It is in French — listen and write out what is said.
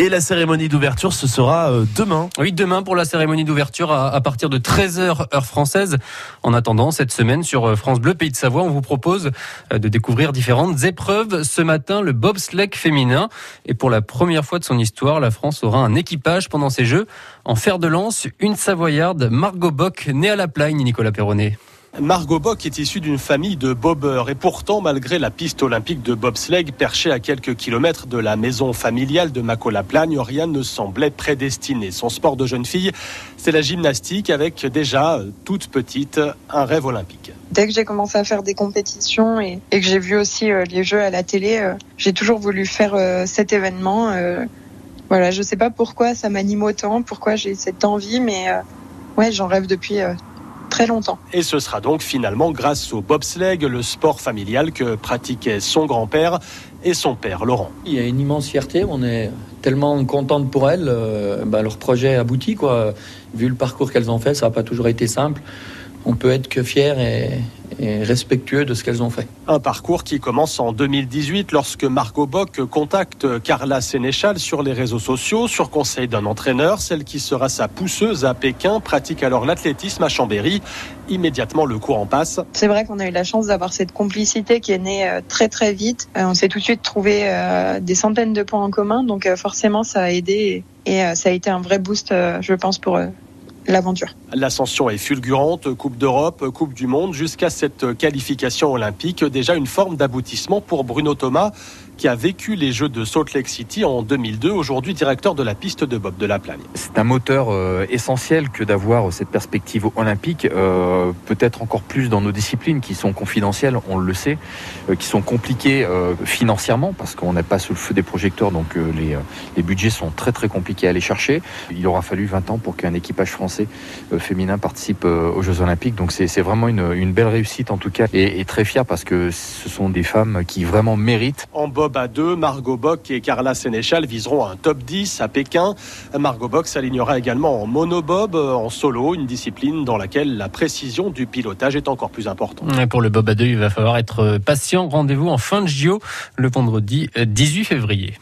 Et la cérémonie d'ouverture, ce sera euh, demain. Oui, demain pour la cérémonie d'ouverture à, partir de 13h heure française. En attendant, cette semaine sur euh, France Bleu Pays de Savoie, on vous propose euh, de découvrir différentes épreuves. Ce matin, le bobsleigh féminin. Et pour la première fois de son histoire, la France aura un équipage pendant ces Jeux. En fer de lance, une Savoyarde, Margot Bock, née à la Plagne, Nicolas Perronnet. Margot Bock est issue d'une famille de bobeurs et pourtant, malgré la piste olympique de bobsleigh perchée à quelques kilomètres de la maison familiale de Maco-la-Plagne, rien ne semblait prédestiné. Son sport de jeune fille, c'est la gymnastique avec déjà, toute petite, un rêve olympique. Dès que j'ai commencé à faire des compétitions et, que j'ai vu aussi euh, les jeux à la télé, euh, j'ai toujours voulu faire euh, cet événement. Voilà, je sais pas pourquoi ça m'anime autant, pourquoi j'ai cette envie, mais ouais, j'en rêve depuis très longtemps. Et ce sera donc finalement grâce au bobsleigh, le sport familial que pratiquaient son grand-père et son père, Laurent. Il y a une immense fierté, on est tellement contente pour elles, euh, bah, leur projet aboutit, quoi. Vu le parcours qu'elles ont fait, ça n'a pas toujours été simple. On peut être que fier et, et respectueux de ce qu'elles ont fait. Un parcours qui commence en 2018 lorsque Margot Bock contacte Carla Sénéchal sur les réseaux sociaux sur conseil d'un entraîneur. Celle qui sera sa pousseuse à Pékin pratique alors l'athlétisme à Chambéry. Immédiatement, le cours en passe. C'est vrai qu'on a eu la chance d'avoir cette complicité qui est née euh, très très vite. Euh, on s'est tout de suite trouvé euh, des centaines de points en commun, donc forcément ça a aidé et ça a été un vrai boost, je pense, pour eux l'aventure. L'ascension est fulgurante, Coupe d'Europe, Coupe du Monde, jusqu'à cette qualification olympique, déjà une forme d'aboutissement pour Bruno Thomas qui a vécu les Jeux de Salt Lake City en 2002, aujourd'hui directeur de la piste de Bob de la Plagne. C'est un moteur euh, essentiel que d'avoir cette perspective olympique, euh, peut-être encore plus dans nos disciplines qui sont confidentielles, on le sait, euh, qui sont compliquées financièrement parce qu'on n'est pas sous le feu des projecteurs, donc les, les, budgets sont très très compliqués à aller chercher. Il aura fallu 20 ans pour qu'un équipage français féminin participe aux Jeux Olympiques, donc c'est vraiment une, une, belle réussite en tout cas et, et, très fier parce que ce sont des femmes qui vraiment méritent. En Bob à deux, Margot Bock et Carla Sénéchal viseront un top 10 à Pékin. Margot Bock s'alignera également en monobob, en solo, une discipline dans laquelle la précision du pilotage est encore plus importante. Pour le bob à deux, il va falloir être patient. Rendez-vous en fin de JO le vendredi 18 février.